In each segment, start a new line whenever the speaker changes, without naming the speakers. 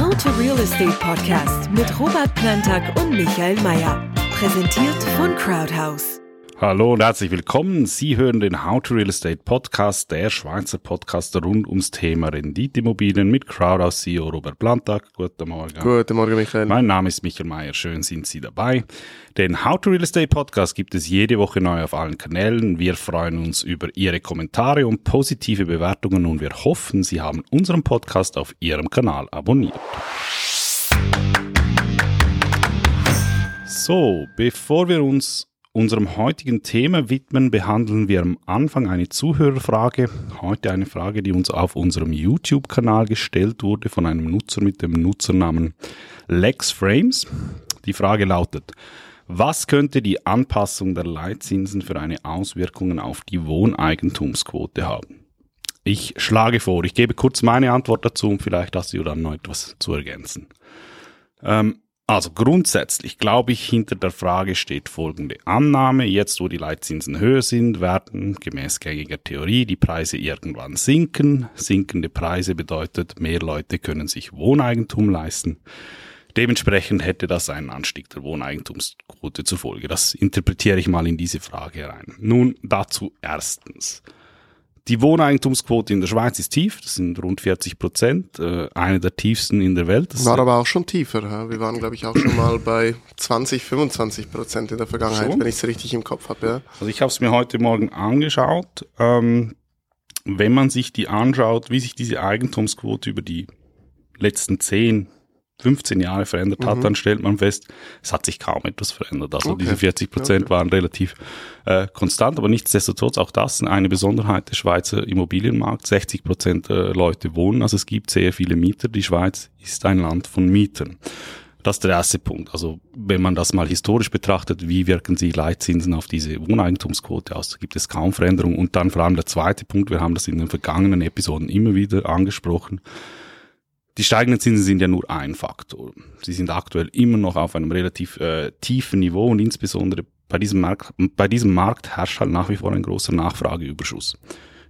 How to Real Estate Podcast mit Robert Plantag und Michael Mayer. Präsentiert von Crowdhouse.
Hallo und herzlich willkommen. Sie hören den How to Real Estate Podcast, der Schweizer Podcast rund ums Thema Renditeimmobilien mit Crowdhouse CEO Robert Plantag. Guten Morgen.
Guten Morgen, Michael.
Mein Name ist Michael Mayer. Schön sind Sie dabei. Den How to Real Estate Podcast gibt es jede Woche neu auf allen Kanälen. Wir freuen uns über Ihre Kommentare und positive Bewertungen und wir hoffen, Sie haben unseren Podcast auf Ihrem Kanal abonniert. So, bevor wir uns unserem heutigen Thema widmen, behandeln wir am Anfang eine Zuhörerfrage. Heute eine Frage, die uns auf unserem YouTube-Kanal gestellt wurde von einem Nutzer mit dem Nutzernamen LexFrames. Die Frage lautet, was könnte die Anpassung der Leitzinsen für eine Auswirkungen auf die Wohneigentumsquote haben? Ich schlage vor, ich gebe kurz meine Antwort dazu und vielleicht hast du dann noch etwas zu ergänzen. Ähm, also grundsätzlich glaube ich, hinter der Frage steht folgende Annahme. Jetzt, wo die Leitzinsen höher sind, werden gemäß gängiger Theorie die Preise irgendwann sinken. Sinkende Preise bedeutet, mehr Leute können sich Wohneigentum leisten. Dementsprechend hätte das einen Anstieg der Wohneigentumsquote zur Folge. Das interpretiere ich mal in diese Frage rein. Nun dazu erstens. Die Wohneigentumsquote in der Schweiz ist tief, das sind rund 40 Prozent, äh, eine der tiefsten in der Welt. Das
war aber auch schon tiefer. Ja? Wir waren, glaube ich, auch schon mal bei 20, 25 Prozent in der Vergangenheit, schon? wenn ich es richtig im Kopf habe. Ja?
Also ich habe es mir heute Morgen angeschaut. Ähm, wenn man sich die anschaut, wie sich diese Eigentumsquote über die letzten 10, 15 Jahre verändert hat, mhm. dann stellt man fest, es hat sich kaum etwas verändert. Also okay. diese 40 Prozent okay. waren relativ äh, konstant, aber nichtsdestotrotz auch das eine Besonderheit des Schweizer Immobilienmarkts. 60 Prozent der Leute wohnen, also es gibt sehr viele Mieter. Die Schweiz ist ein Land von Mietern. Das ist der erste Punkt. Also wenn man das mal historisch betrachtet, wie wirken sich Leitzinsen auf diese Wohneigentumsquote aus? Da gibt es kaum Veränderungen. Und dann vor allem der zweite Punkt, wir haben das in den vergangenen Episoden immer wieder angesprochen, die steigenden Zinsen sind ja nur ein Faktor. Sie sind aktuell immer noch auf einem relativ äh, tiefen Niveau und insbesondere bei diesem, Markt, bei diesem Markt herrscht halt nach wie vor ein großer Nachfrageüberschuss.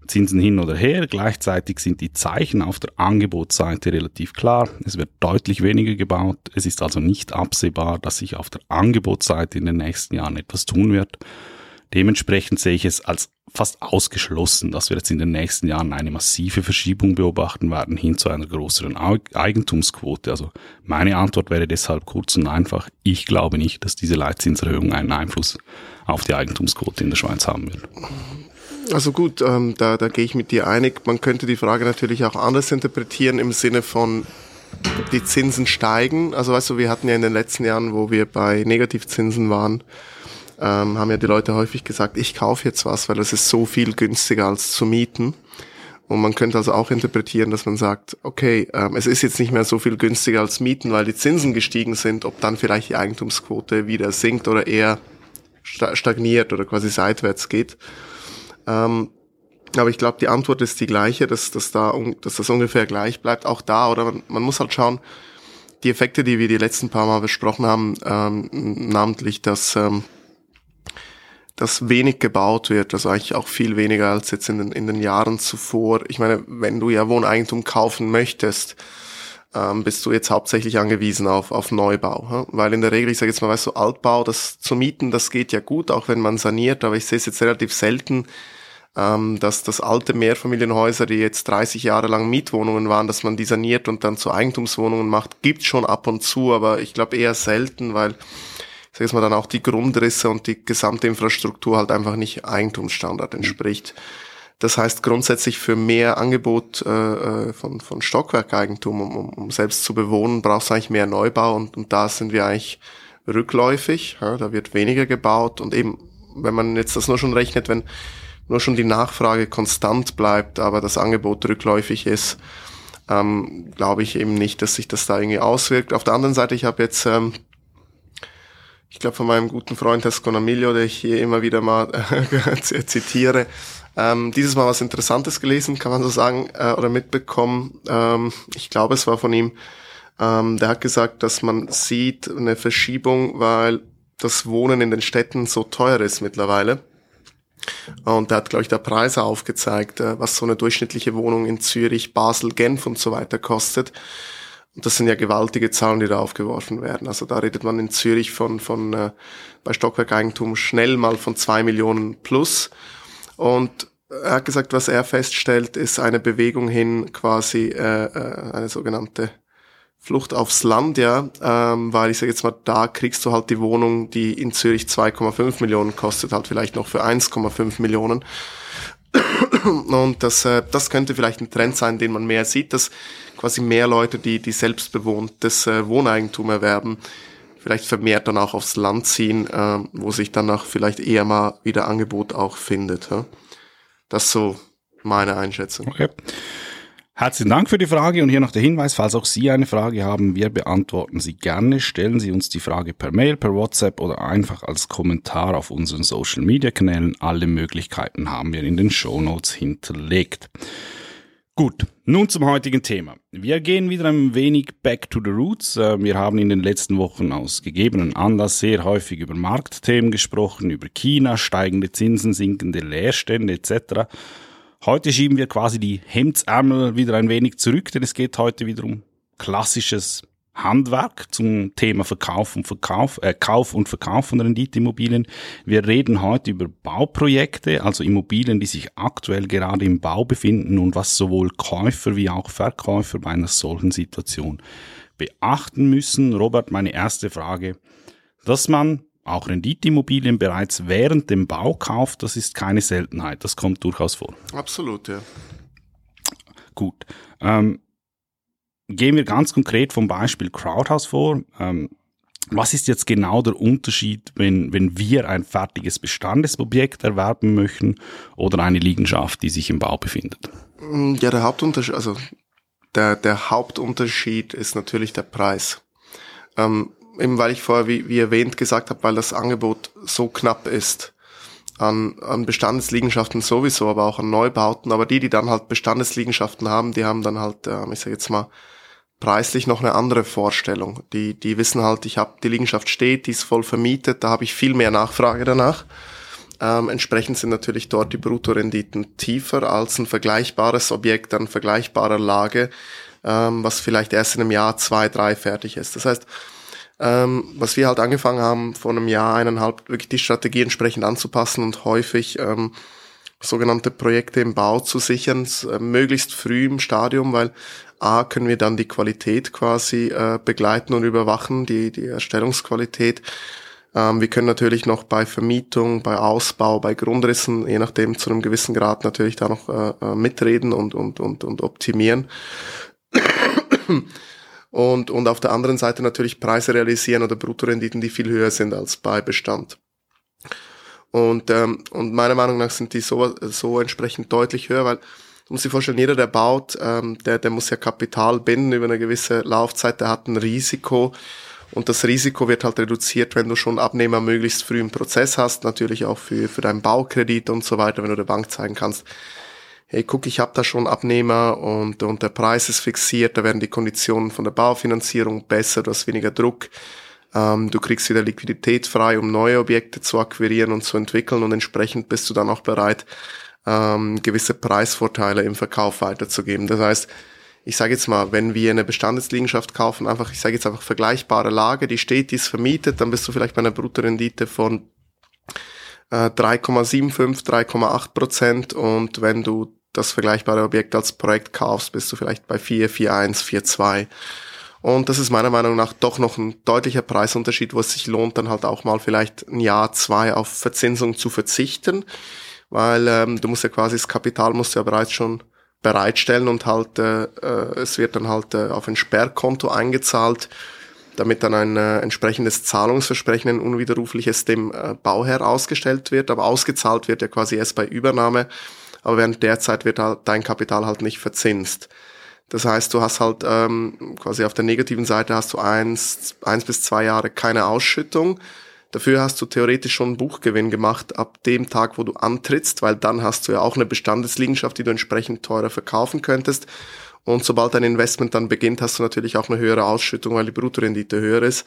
Zinsen hin oder her, gleichzeitig sind die Zeichen auf der Angebotsseite relativ klar. Es wird deutlich weniger gebaut. Es ist also nicht absehbar, dass sich auf der Angebotsseite in den nächsten Jahren etwas tun wird. Dementsprechend sehe ich es als fast ausgeschlossen, dass wir jetzt in den nächsten Jahren eine massive Verschiebung beobachten werden hin zu einer größeren Eigentumsquote. Also meine Antwort wäre deshalb kurz und einfach, ich glaube nicht, dass diese Leitzinserhöhung einen Einfluss auf die Eigentumsquote in der Schweiz haben wird.
Also gut, ähm, da, da gehe ich mit dir einig. Man könnte die Frage natürlich auch anders interpretieren im Sinne von, die Zinsen steigen. Also weißt du, wir hatten ja in den letzten Jahren, wo wir bei Negativzinsen waren, ähm, haben ja die Leute häufig gesagt, ich kaufe jetzt was, weil es ist so viel günstiger als zu mieten. Und man könnte also auch interpretieren, dass man sagt, okay, ähm, es ist jetzt nicht mehr so viel günstiger als mieten, weil die Zinsen gestiegen sind, ob dann vielleicht die Eigentumsquote wieder sinkt oder eher stagniert oder quasi seitwärts geht. Ähm, aber ich glaube, die Antwort ist die gleiche, dass, dass, da, dass das ungefähr gleich bleibt, auch da. Oder man, man muss halt schauen, die Effekte, die wir die letzten paar Mal besprochen haben, ähm, namentlich, dass ähm, dass wenig gebaut wird, also eigentlich auch viel weniger als jetzt in den, in den Jahren zuvor. Ich meine, wenn du ja Wohneigentum kaufen möchtest, ähm, bist du jetzt hauptsächlich angewiesen auf, auf Neubau. Ja? Weil in der Regel, ich sage jetzt mal, weißt du, Altbau, das zu mieten, das geht ja gut, auch wenn man saniert, aber ich sehe es jetzt relativ selten, ähm, dass das alte Mehrfamilienhäuser, die jetzt 30 Jahre lang Mietwohnungen waren, dass man die saniert und dann zu Eigentumswohnungen macht, gibt schon ab und zu, aber ich glaube eher selten, weil sag ich mal, dann auch die Grundrisse und die gesamte Infrastruktur halt einfach nicht Eigentumsstandard entspricht. Das heißt grundsätzlich für mehr Angebot äh, äh von, von Stockwerkeigentum, um, um, um selbst zu bewohnen, brauchst du eigentlich mehr Neubau und, und da sind wir eigentlich rückläufig. Ja, da wird weniger gebaut und eben, wenn man jetzt das nur schon rechnet, wenn nur schon die Nachfrage konstant bleibt, aber das Angebot rückläufig ist, ähm, glaube ich eben nicht, dass sich das da irgendwie auswirkt. Auf der anderen Seite, ich habe jetzt ähm, ich glaube von meinem guten Freund Esconamillo, der ich hier immer wieder mal äh, zitiere, ähm, dieses Mal was Interessantes gelesen, kann man so sagen, äh, oder mitbekommen. Ähm, ich glaube, es war von ihm. Ähm, der hat gesagt, dass man sieht eine Verschiebung, weil das Wohnen in den Städten so teuer ist mittlerweile. Und der hat, glaube ich, da Preise aufgezeigt, äh, was so eine durchschnittliche Wohnung in Zürich, Basel, Genf und so weiter kostet. Und das sind ja gewaltige Zahlen, die da aufgeworfen werden. Also da redet man in Zürich von, von äh, bei Stockwerkeigentum schnell mal von zwei Millionen plus. Und er hat gesagt, was er feststellt, ist eine Bewegung hin, quasi äh, äh, eine sogenannte Flucht aufs Land, ja, ähm, weil ich sage jetzt mal, da kriegst du halt die Wohnung, die in Zürich 2,5 Millionen kostet, halt vielleicht noch für 1,5 Millionen. Und das, äh, das könnte vielleicht ein Trend sein, den man mehr sieht, dass quasi mehr Leute, die, die selbstbewohntes äh, Wohneigentum erwerben, vielleicht vermehrt dann auch aufs Land ziehen, äh, wo sich dann auch vielleicht eher mal wieder Angebot auch findet. Ja? Das ist so meine Einschätzung.
Okay. Herzlichen Dank für die Frage und hier noch der Hinweis, falls auch Sie eine Frage haben, wir beantworten sie gerne. Stellen Sie uns die Frage per Mail, per WhatsApp oder einfach als Kommentar auf unseren Social Media Kanälen. Alle Möglichkeiten haben wir in den Show Notes hinterlegt. Gut, nun zum heutigen Thema. Wir gehen wieder ein wenig back to the roots. Äh, wir haben in den letzten Wochen aus gegebenen Anlass sehr häufig über Marktthemen gesprochen, über China, steigende Zinsen, sinkende Leerstände etc. Heute schieben wir quasi die Hemdsärmel wieder ein wenig zurück, denn es geht heute wieder um klassisches Handwerk zum Thema Verkauf und Verkauf, äh, Kauf und Verkauf von Renditeimmobilien. Wir reden heute über Bauprojekte, also Immobilien, die sich aktuell gerade im Bau befinden und was sowohl Käufer wie auch Verkäufer bei einer solchen Situation beachten müssen. Robert, meine erste Frage, dass man auch Renditeimmobilien bereits während dem Bau kauft, das ist keine Seltenheit. Das kommt durchaus vor.
Absolut, ja.
Gut. Ähm, gehen wir ganz konkret vom Beispiel Crowdhouse vor. Ähm, was ist jetzt genau der Unterschied, wenn, wenn wir ein fertiges Bestandesobjekt erwerben möchten oder eine Liegenschaft, die sich im Bau befindet?
Ja, der Hauptunterschied, also der, der Hauptunterschied ist natürlich der Preis. Ähm, eben weil ich vorher, wie, wie erwähnt, gesagt habe, weil das Angebot so knapp ist an, an Bestandesliegenschaften sowieso, aber auch an Neubauten. Aber die, die dann halt Bestandesliegenschaften haben, die haben dann halt, äh, ich sage jetzt mal, preislich noch eine andere Vorstellung. Die, die wissen halt, ich habe die Liegenschaft steht, die ist voll vermietet, da habe ich viel mehr Nachfrage danach. Ähm, entsprechend sind natürlich dort die Bruttorenditen tiefer als ein vergleichbares Objekt an vergleichbarer Lage, ähm, was vielleicht erst in einem Jahr zwei, drei fertig ist. Das heißt, ähm, was wir halt angefangen haben, vor einem Jahr, eineinhalb, wirklich die Strategie entsprechend anzupassen und häufig ähm, sogenannte Projekte im Bau zu sichern, äh, möglichst früh im Stadium, weil A, können wir dann die Qualität quasi äh, begleiten und überwachen, die, die Erstellungsqualität. Ähm, wir können natürlich noch bei Vermietung, bei Ausbau, bei Grundrissen, je nachdem zu einem gewissen Grad natürlich da noch äh, äh mitreden und, und, und, und optimieren und, und auf der anderen Seite natürlich Preise realisieren oder Bruttorenditen, die viel höher sind als bei Bestand. Und, ähm, und meiner Meinung nach sind die so, so entsprechend deutlich höher, weil du musst dir vorstellen, jeder, der baut, ähm, der, der muss ja Kapital binden über eine gewisse Laufzeit, der hat ein Risiko. Und das Risiko wird halt reduziert, wenn du schon Abnehmer möglichst früh im Prozess hast, natürlich auch für, für deinen Baukredit und so weiter, wenn du der Bank zeigen kannst, hey, guck, ich habe da schon Abnehmer und, und der Preis ist fixiert, da werden die Konditionen von der Baufinanzierung besser, du hast weniger Druck, ähm, du kriegst wieder Liquidität frei, um neue Objekte zu akquirieren und zu entwickeln und entsprechend bist du dann auch bereit, ähm, gewisse Preisvorteile im Verkauf weiterzugeben. Das heißt, ich sage jetzt mal, wenn wir eine Bestandsliegenschaft kaufen, einfach, ich sage jetzt einfach vergleichbare Lage, die steht, die ist vermietet, dann bist du vielleicht bei einer Bruttorendite von 3,75, äh, 3,8 Prozent und wenn du das vergleichbare Objekt als Projekt kaufst, bist du vielleicht bei 4, 4,1, 4,2. Und das ist meiner Meinung nach doch noch ein deutlicher Preisunterschied, wo es sich lohnt, dann halt auch mal vielleicht ein Jahr, zwei auf Verzinsung zu verzichten, weil ähm, du musst ja quasi das Kapital musst du ja bereits schon bereitstellen und halt äh, äh, es wird dann halt äh, auf ein Sperrkonto eingezahlt, damit dann ein äh, entsprechendes Zahlungsversprechen, ein unwiderrufliches dem äh, Bauherr ausgestellt wird, aber ausgezahlt wird ja quasi erst bei Übernahme aber während der Zeit wird halt dein Kapital halt nicht verzinst. Das heißt, du hast halt ähm, quasi auf der negativen Seite hast du eins, eins bis zwei Jahre keine Ausschüttung. Dafür hast du theoretisch schon einen Buchgewinn gemacht ab dem Tag, wo du antrittst, weil dann hast du ja auch eine Bestandesliegenschaft, die du entsprechend teurer verkaufen könntest. Und sobald dein Investment dann beginnt, hast du natürlich auch eine höhere Ausschüttung, weil die Bruttorendite höher ist.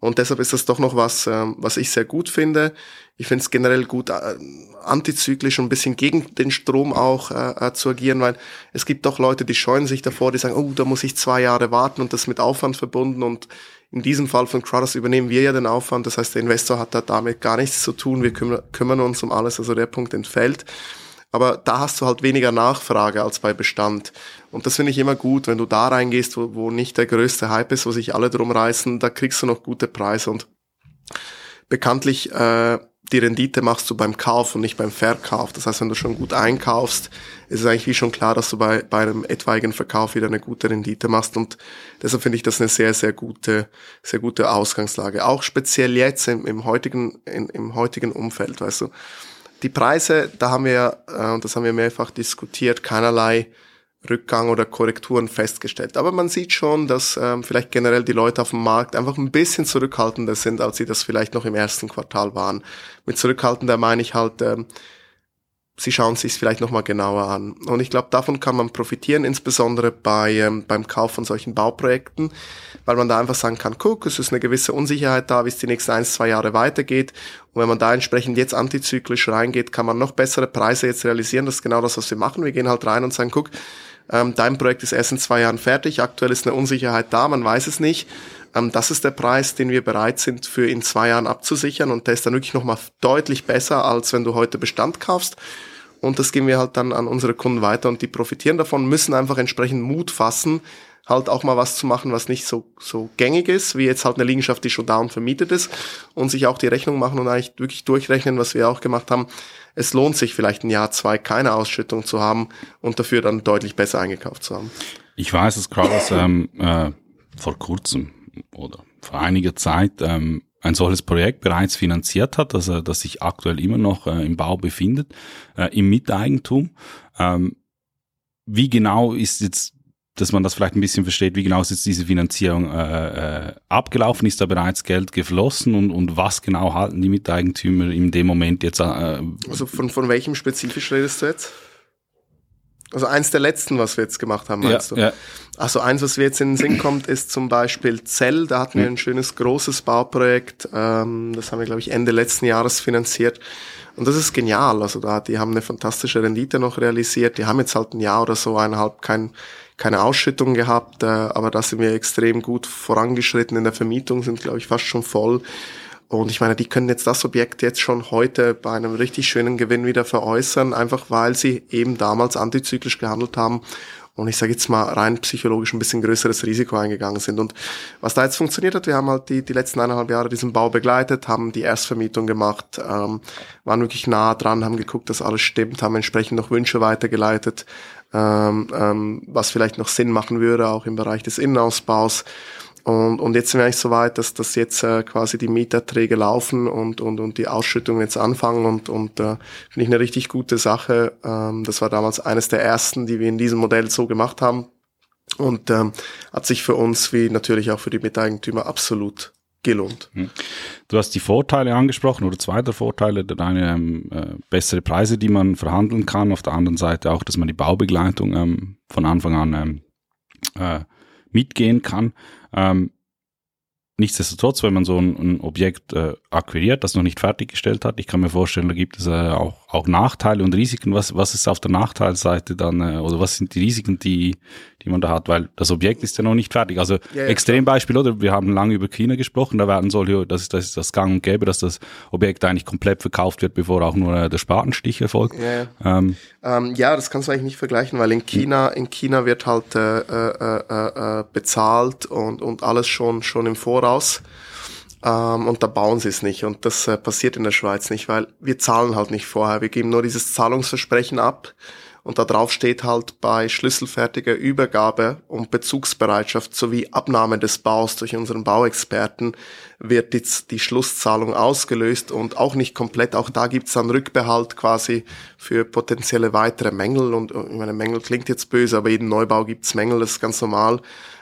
Und deshalb ist das doch noch was, ähm, was ich sehr gut finde. Ich finde es generell gut, äh, antizyklisch und ein bisschen gegen den Strom auch äh, äh, zu agieren, weil es gibt doch Leute, die scheuen sich davor, die sagen, oh, da muss ich zwei Jahre warten und das mit Aufwand verbunden. Und in diesem Fall von Crowders übernehmen wir ja den Aufwand. Das heißt, der Investor hat da damit gar nichts zu tun. Wir kümmern, uns um alles. Also der Punkt entfällt. Aber da hast du halt weniger Nachfrage als bei Bestand. Und das finde ich immer gut, wenn du da reingehst, wo, wo nicht der größte Hype ist, wo sich alle drum reißen, da kriegst du noch gute Preise. Und bekanntlich äh, die Rendite machst du beim Kauf und nicht beim Verkauf. Das heißt, wenn du schon gut einkaufst, ist es eigentlich wie schon klar, dass du bei, bei einem etwaigen Verkauf wieder eine gute Rendite machst. Und deshalb finde ich das eine sehr, sehr gute, sehr gute Ausgangslage. Auch speziell jetzt im, im heutigen, in, im heutigen Umfeld, weißt du. Die Preise, da haben wir, äh, das haben wir mehrfach diskutiert, keinerlei Rückgang oder Korrekturen festgestellt. Aber man sieht schon, dass ähm, vielleicht generell die Leute auf dem Markt einfach ein bisschen zurückhaltender sind, als sie das vielleicht noch im ersten Quartal waren. Mit zurückhaltender meine ich halt, ähm, sie schauen sich vielleicht nochmal genauer an. Und ich glaube, davon kann man profitieren, insbesondere bei, ähm, beim Kauf von solchen Bauprojekten, weil man da einfach sagen kann, guck, es ist eine gewisse Unsicherheit da, wie es die nächsten ein, zwei Jahre weitergeht. Und wenn man da entsprechend jetzt antizyklisch reingeht, kann man noch bessere Preise jetzt realisieren. Das ist genau das, was wir machen. Wir gehen halt rein und sagen, guck, ähm, dein Projekt ist erst in zwei Jahren fertig, aktuell ist eine Unsicherheit da, man weiß es nicht. Ähm, das ist der Preis, den wir bereit sind für in zwei Jahren abzusichern und der ist dann wirklich nochmal deutlich besser, als wenn du heute Bestand kaufst. Und das geben wir halt dann an unsere Kunden weiter und die profitieren davon, müssen einfach entsprechend Mut fassen, halt auch mal was zu machen, was nicht so, so gängig ist, wie jetzt halt eine Liegenschaft, die schon da und vermietet ist und sich auch die Rechnung machen und eigentlich wirklich durchrechnen, was wir auch gemacht haben. Es lohnt sich vielleicht ein Jahr, zwei keine Ausschüttung zu haben und dafür dann deutlich besser eingekauft zu haben.
Ich weiß, dass Carlos ähm, äh, vor kurzem oder vor einiger Zeit ähm, ein solches Projekt bereits finanziert hat, also das sich aktuell immer noch äh, im Bau befindet, äh, im Miteigentum. Ähm, wie genau ist jetzt dass man das vielleicht ein bisschen versteht, wie genau ist jetzt diese Finanzierung äh, äh, abgelaufen, ist da bereits Geld geflossen und, und was genau halten die Miteigentümer in dem Moment jetzt? Äh,
also von, von welchem spezifisch redest du jetzt? Also eins der letzten, was wir jetzt gemacht haben, meinst ja, du? Ja. Also eins, was wir jetzt in den Sinn kommt, ist zum Beispiel Zell. Da hatten wir ein schönes, großes Bauprojekt. Ähm, das haben wir, glaube ich, Ende letzten Jahres finanziert. Und das ist genial. Also da, die haben eine fantastische Rendite noch realisiert. Die haben jetzt halt ein Jahr oder so, eineinhalb kein keine Ausschüttung gehabt, äh, aber da sind wir extrem gut vorangeschritten in der Vermietung, sind glaube ich fast schon voll. Und ich meine, die können jetzt das Objekt jetzt schon heute bei einem richtig schönen Gewinn wieder veräußern, einfach weil sie eben damals antizyklisch gehandelt haben und ich sage jetzt mal rein psychologisch ein bisschen größeres Risiko eingegangen sind. Und was da jetzt funktioniert hat, wir haben halt die, die letzten eineinhalb Jahre diesen Bau begleitet, haben die Erstvermietung gemacht, ähm, waren wirklich nah dran, haben geguckt, dass alles stimmt, haben entsprechend noch Wünsche weitergeleitet, ähm, ähm, was vielleicht noch Sinn machen würde, auch im Bereich des Innenausbaus. Und, und jetzt sind wir eigentlich so weit, dass, dass jetzt äh, quasi die Mieterträge laufen und, und, und die Ausschüttungen jetzt anfangen und, und äh, finde ich eine richtig gute Sache. Ähm, das war damals eines der ersten, die wir in diesem Modell so gemacht haben und ähm, hat sich für uns wie natürlich auch für die Miteigentümer absolut gelohnt. Hm.
Du hast die Vorteile angesprochen oder zwei der Vorteile, eine ähm, äh, bessere Preise, die man verhandeln kann. Auf der anderen Seite auch, dass man die Baubegleitung ähm, von Anfang an ähm, äh, mitgehen kann. Ähm, Nichtsdestotrotz, wenn man so ein, ein Objekt äh, akquiriert, das noch nicht fertiggestellt hat, ich kann mir vorstellen, da gibt es äh, auch, auch Nachteile und Risiken. Was, was ist auf der Nachteilseite dann, äh, oder was sind die Risiken, die, die man da hat? Weil das Objekt ist ja noch nicht fertig. Also ja, ja, Extrembeispiel, oder? Wir haben lange über China gesprochen, da werden solche, das ist, das ist das Gang und Gäbe, dass das Objekt eigentlich komplett verkauft wird, bevor auch nur äh, der Spatenstich erfolgt.
Ja, ähm, ähm, ja, das kannst du eigentlich nicht vergleichen, weil in China, in China wird halt äh, äh, äh, äh bezahlt und, und alles schon, schon im voraus. Ähm, und da bauen sie es nicht. Und das äh, passiert in der Schweiz nicht, weil wir zahlen halt nicht vorher. Wir geben nur dieses Zahlungsversprechen ab. Und da drauf steht halt bei schlüsselfertiger Übergabe und Bezugsbereitschaft sowie Abnahme des Baus durch unseren Bauexperten wird jetzt die Schlusszahlung ausgelöst und auch nicht komplett. Auch da gibt's dann Rückbehalt quasi für potenzielle weitere Mängel. Und äh, ich meine, Mängel klingt jetzt böse, aber jeden Neubau gibt's Mängel, das ist ganz normal.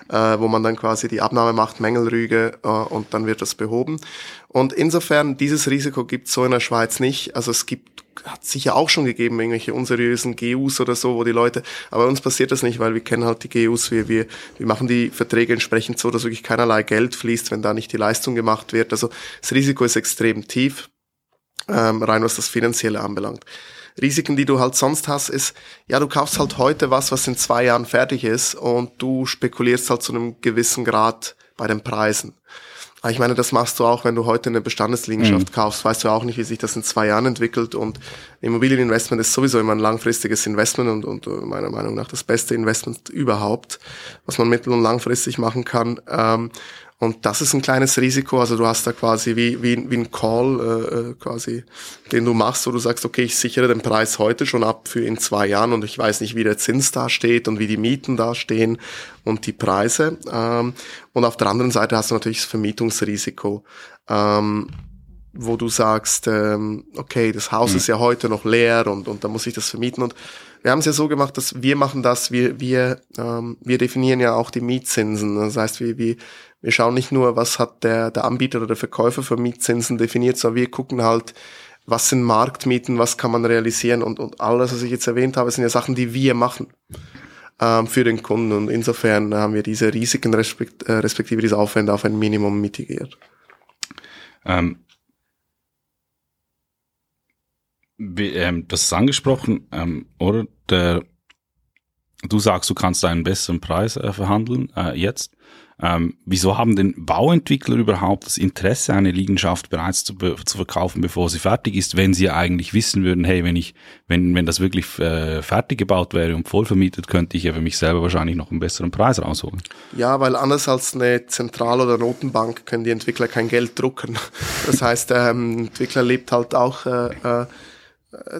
Äh, wo man dann quasi die Abnahme macht, Mängelrüge äh, und dann wird das behoben. Und insofern, dieses Risiko gibt es so in der Schweiz nicht. Also es gibt, hat sicher auch schon gegeben, irgendwelche unseriösen GUs oder so, wo die Leute, aber uns passiert das nicht, weil wir kennen halt die GUs, wir, wir, wir machen die Verträge entsprechend so, dass wirklich keinerlei Geld fließt, wenn da nicht die Leistung gemacht wird. Also das Risiko ist extrem tief, ähm, rein was das Finanzielle anbelangt. Risiken, die du halt sonst hast, ist, ja, du kaufst halt heute was, was in zwei Jahren fertig ist und du spekulierst halt zu einem gewissen Grad bei den Preisen. Aber ich meine, das machst du auch, wenn du heute eine Bestandesliegenschaft mhm. kaufst, weißt du auch nicht, wie sich das in zwei Jahren entwickelt. Und Immobilieninvestment ist sowieso immer ein langfristiges Investment und, und äh, meiner Meinung nach das beste Investment überhaupt, was man mittel- und langfristig machen kann. Ähm, und das ist ein kleines Risiko. Also du hast da quasi wie, wie, wie ein Call äh, äh, quasi, den du machst, wo du sagst, okay, ich sichere den Preis heute schon ab für in zwei Jahren und ich weiß nicht, wie der Zins da steht und wie die Mieten da stehen und die Preise. Ähm, und auf der anderen Seite hast du natürlich das Vermietungsrisiko. Ähm, wo du sagst, ähm, okay, das Haus mhm. ist ja heute noch leer und, und da muss ich das vermieten. Und wir haben es ja so gemacht, dass wir machen das, wir, wir, ähm, wir definieren ja auch die Mietzinsen. Das heißt, wir, wir, wir schauen nicht nur, was hat der, der Anbieter oder der Verkäufer für Mietzinsen definiert, sondern wir gucken halt, was sind Marktmieten, was kann man realisieren und, und alles, was ich jetzt erwähnt habe, sind ja Sachen, die wir machen ähm, für den Kunden und insofern haben wir diese Risiken respekt, äh, respektive diese Aufwände auf ein Minimum mitigiert.
Ähm, wie, ähm, das ist angesprochen, ähm, oder? Der, du sagst, du kannst einen besseren Preis äh, verhandeln äh, jetzt. Ähm, wieso haben denn Bauentwickler überhaupt das Interesse, eine Liegenschaft bereits zu, zu, verkaufen, bevor sie fertig ist, wenn sie eigentlich wissen würden, hey, wenn ich, wenn, wenn das wirklich äh, fertig gebaut wäre und voll vermietet, könnte ich ja für mich selber wahrscheinlich noch einen besseren Preis rausholen.
Ja, weil anders als eine Zentral- oder Notenbank können die Entwickler kein Geld drucken. Das heißt, ähm, Entwickler lebt halt auch äh, äh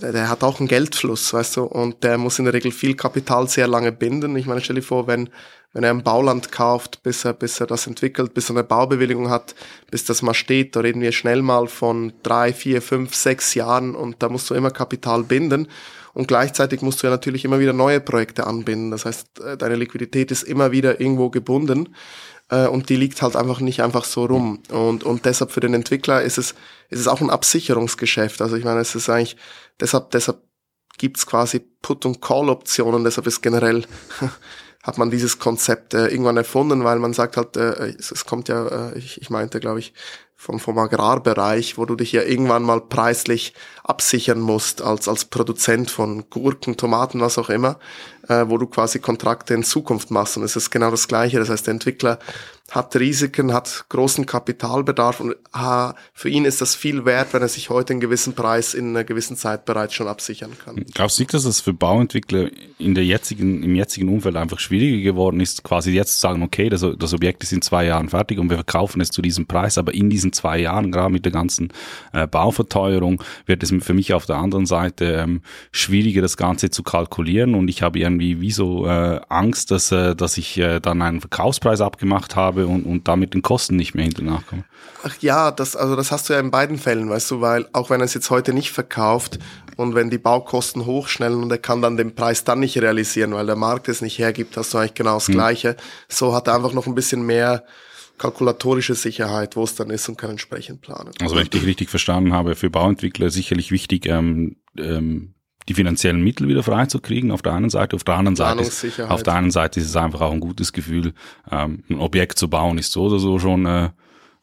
der, hat auch einen Geldfluss, weißt du, und der muss in der Regel viel Kapital sehr lange binden. Ich meine, stell dir vor, wenn wenn er ein Bauland kauft, bis er, bis er das entwickelt, bis er eine Baubewilligung hat, bis das mal steht, da reden wir schnell mal von drei, vier, fünf, sechs Jahren und da musst du immer Kapital binden. Und gleichzeitig musst du ja natürlich immer wieder neue Projekte anbinden. Das heißt, äh, deine Liquidität ist immer wieder irgendwo gebunden äh, und die liegt halt einfach nicht einfach so rum. Und, und deshalb für den Entwickler ist es, ist es auch ein Absicherungsgeschäft. Also ich meine, es ist eigentlich, deshalb, deshalb gibt's quasi Put- und Call-Optionen, deshalb ist generell hat man dieses Konzept äh, irgendwann erfunden, weil man sagt halt, äh, es, es kommt ja, äh, ich, ich meinte, glaube ich, vom, vom Agrarbereich, wo du dich ja irgendwann mal preislich absichern musst als, als Produzent von Gurken, Tomaten, was auch immer, äh, wo du quasi Kontrakte in Zukunft machst. Und es ist genau das Gleiche. Das heißt, der Entwickler hat Risiken, hat großen Kapitalbedarf und ah, für ihn ist das viel wert, wenn er sich heute einen gewissen Preis in einer gewissen Zeit bereits schon absichern kann.
Glaubst du nicht, dass es für Bauentwickler in der jetzigen, im jetzigen Umfeld einfach schwieriger geworden ist, quasi jetzt zu sagen, okay, das, das Objekt ist in zwei Jahren fertig und wir verkaufen es zu diesem Preis, aber in diesen zwei Jahren, gerade mit der ganzen äh, Bauverteuerung, wird es für mich auf der anderen Seite ähm, schwieriger, das Ganze zu kalkulieren und ich habe irgendwie wie so äh, Angst, dass, äh, dass ich äh, dann einen Verkaufspreis abgemacht habe, habe und, und damit den Kosten nicht mehr hinter nachkomme.
Ach ja, das, also das hast du ja in beiden Fällen, weißt du, weil auch wenn er es jetzt heute nicht verkauft und wenn die Baukosten hochschnellen und er kann dann den Preis dann nicht realisieren, weil der Markt es nicht hergibt, hast du eigentlich genau das hm. Gleiche. So hat er einfach noch ein bisschen mehr kalkulatorische Sicherheit, wo es dann ist und kann entsprechend planen.
Also wenn ich dich richtig verstanden habe, für Bauentwickler sicherlich wichtig, ähm, ähm, die finanziellen Mittel wieder freizukriegen auf der einen Seite, auf der anderen Seite ist, auf der einen Seite ist es einfach auch ein gutes Gefühl, ähm, ein Objekt zu bauen ist so oder so schon äh,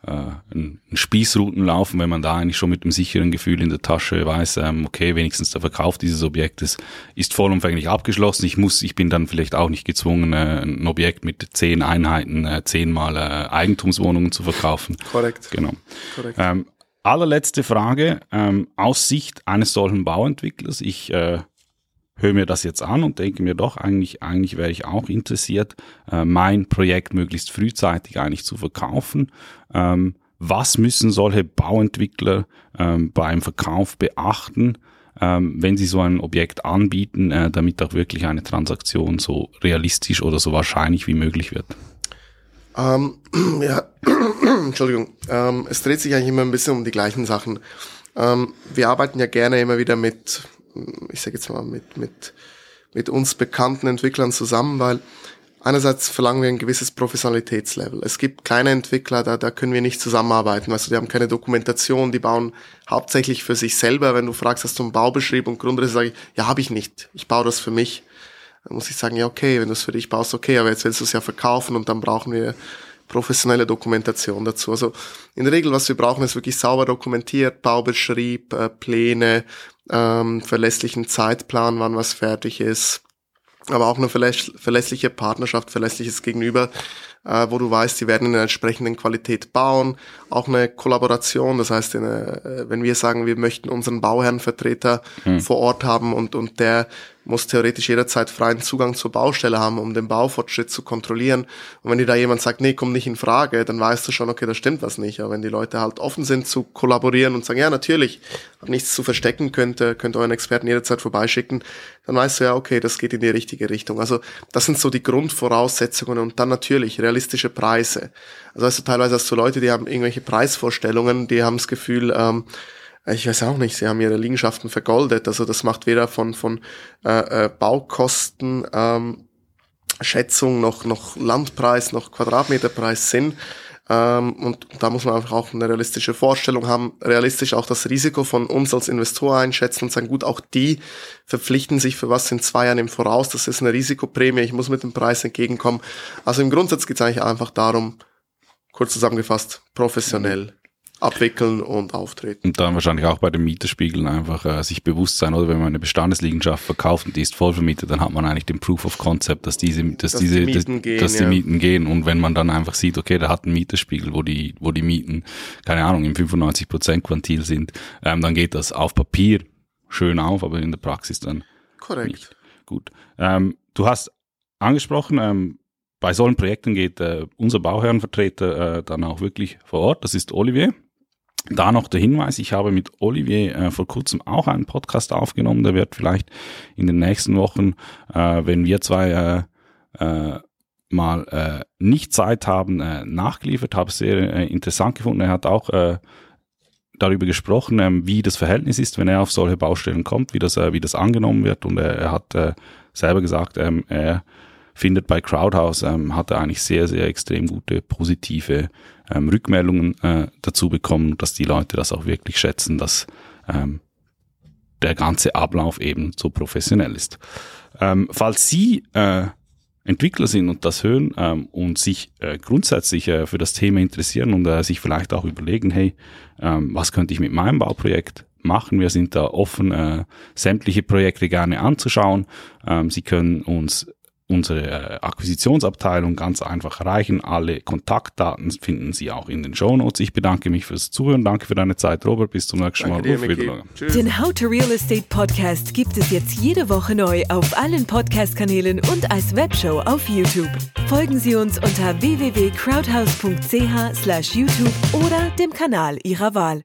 äh, ein, ein Spießrutenlaufen, wenn man da eigentlich schon mit einem sicheren Gefühl in der Tasche weiß, ähm, okay, wenigstens der Verkauf dieses Objektes ist vollumfänglich abgeschlossen. Ich muss, ich bin dann vielleicht auch nicht gezwungen, äh, ein Objekt mit zehn Einheiten, äh, zehnmal äh, Eigentumswohnungen zu verkaufen.
Korrekt.
Genau. Korrekt. Ähm, allerletzte Frage ähm, aus Sicht eines solchen Bauentwicklers. Ich äh, höre mir das jetzt an und denke mir doch, eigentlich, eigentlich wäre ich auch interessiert, äh, mein Projekt möglichst frühzeitig eigentlich zu verkaufen. Ähm, was müssen solche Bauentwickler ähm, beim Verkauf beachten, ähm, wenn sie so ein Objekt anbieten, äh, damit auch wirklich eine Transaktion so realistisch oder so wahrscheinlich wie möglich wird?
Ähm, ja, Entschuldigung. Ähm, es dreht sich eigentlich immer ein bisschen um die gleichen Sachen. Ähm, wir arbeiten ja gerne immer wieder mit, ich sage jetzt mal, mit, mit, mit uns bekannten Entwicklern zusammen, weil einerseits verlangen wir ein gewisses Professionalitätslevel. Es gibt kleine Entwickler, da, da können wir nicht zusammenarbeiten. Du, die haben keine Dokumentation, die bauen hauptsächlich für sich selber. Wenn du fragst, hast du einen Baubeschrieb und Grundrisse, sage ich, ja, habe ich nicht. Ich baue das für mich. Dann muss ich sagen, ja, okay, wenn du es für dich baust, okay, aber jetzt willst du es ja verkaufen und dann brauchen wir professionelle Dokumentation dazu. Also in der Regel, was wir brauchen, ist wirklich sauber dokumentiert, Baubeschrieb, äh, Pläne, ähm, verlässlichen Zeitplan, wann was fertig ist, aber auch eine verlässliche Partnerschaft, verlässliches Gegenüber, äh, wo du weißt, die werden in einer entsprechenden Qualität bauen. Auch eine Kollaboration, das heißt, eine, äh, wenn wir sagen, wir möchten unseren Bauherrenvertreter hm. vor Ort haben und, und der muss theoretisch jederzeit freien Zugang zur Baustelle haben, um den Baufortschritt zu kontrollieren. Und wenn dir da jemand sagt, nee, komm nicht in Frage, dann weißt du schon, okay, da stimmt was nicht. Aber wenn die Leute halt offen sind zu kollaborieren und sagen, ja, natürlich, hab nichts zu verstecken, könnt, könnt euren Experten jederzeit vorbeischicken, dann weißt du ja, okay, das geht in die richtige Richtung. Also das sind so die Grundvoraussetzungen und dann natürlich realistische Preise. Also weißt du, teilweise hast du Leute, die haben irgendwelche Preisvorstellungen, die haben das Gefühl, ähm, ich weiß auch nicht, sie haben ihre Liegenschaften vergoldet. Also das macht weder von, von äh, äh, Baukosten, ähm, Schätzung noch, noch Landpreis, noch Quadratmeterpreis Sinn. Ähm, und da muss man einfach auch eine realistische Vorstellung haben, realistisch auch das Risiko von uns als Investor einschätzen und sagen, gut, auch die verpflichten sich für was in zwei Jahren im Voraus. Das ist eine Risikoprämie, ich muss mit dem Preis entgegenkommen. Also im Grundsatz geht es eigentlich einfach darum, kurz zusammengefasst, professionell abwickeln und auftreten.
Und dann wahrscheinlich auch bei den Mieterspiegeln einfach äh, sich bewusst sein, oder wenn man eine Bestandesliegenschaft verkauft und die ist voll vermietet, dann hat man eigentlich den Proof of Concept, dass diese, dass, dass diese, die Mieten dass, gehen, dass die ja. Mieten gehen. Und wenn man dann einfach sieht, okay, da hat einen Mieterspiegel, wo die, wo die Mieten, keine Ahnung, im 95% Quantil sind, ähm, dann geht das auf Papier schön auf, aber in der Praxis dann
Korrekt.
nicht. Gut. Ähm, du hast angesprochen, ähm, bei solchen Projekten geht äh, unser Bauherrenvertreter äh, dann auch wirklich vor Ort. Das ist Olivier. Da noch der Hinweis, ich habe mit Olivier äh, vor kurzem auch einen Podcast aufgenommen, der wird vielleicht in den nächsten Wochen, äh, wenn wir zwei äh, äh, mal äh, nicht Zeit haben, äh, nachgeliefert, habe es sehr interessant gefunden. Er hat auch darüber gesprochen, ähm, wie das Verhältnis ist, wenn er auf solche Baustellen kommt, wie das, wie das angenommen wird. Und er, hat selber gesagt, ähm, er findet bei Crowdhouse, ähm, hat er eigentlich sehr, sehr extrem gute positive ähm, Rückmeldungen äh, dazu bekommen, dass die Leute das auch wirklich schätzen, dass ähm, der ganze Ablauf eben so professionell ist. Ähm, falls Sie äh, Entwickler sind und das hören ähm, und sich äh, grundsätzlich äh, für das Thema interessieren und äh, sich vielleicht auch überlegen, hey, ähm, was könnte ich mit meinem Bauprojekt machen? Wir sind da offen, äh, sämtliche Projekte gerne anzuschauen. Ähm, Sie können uns unsere äh, Akquisitionsabteilung ganz einfach erreichen. Alle Kontaktdaten finden Sie auch in den Show Notes. Ich bedanke mich fürs Zuhören. Danke für deine Zeit, Robert. Bis zum nächsten Mal.
Dir, den How to Real Estate Podcast gibt es jetzt jede Woche neu auf allen Podcast-Kanälen und als Webshow auf YouTube. Folgen Sie uns unter www.crowdhouse.ch/youtube oder dem Kanal Ihrer Wahl.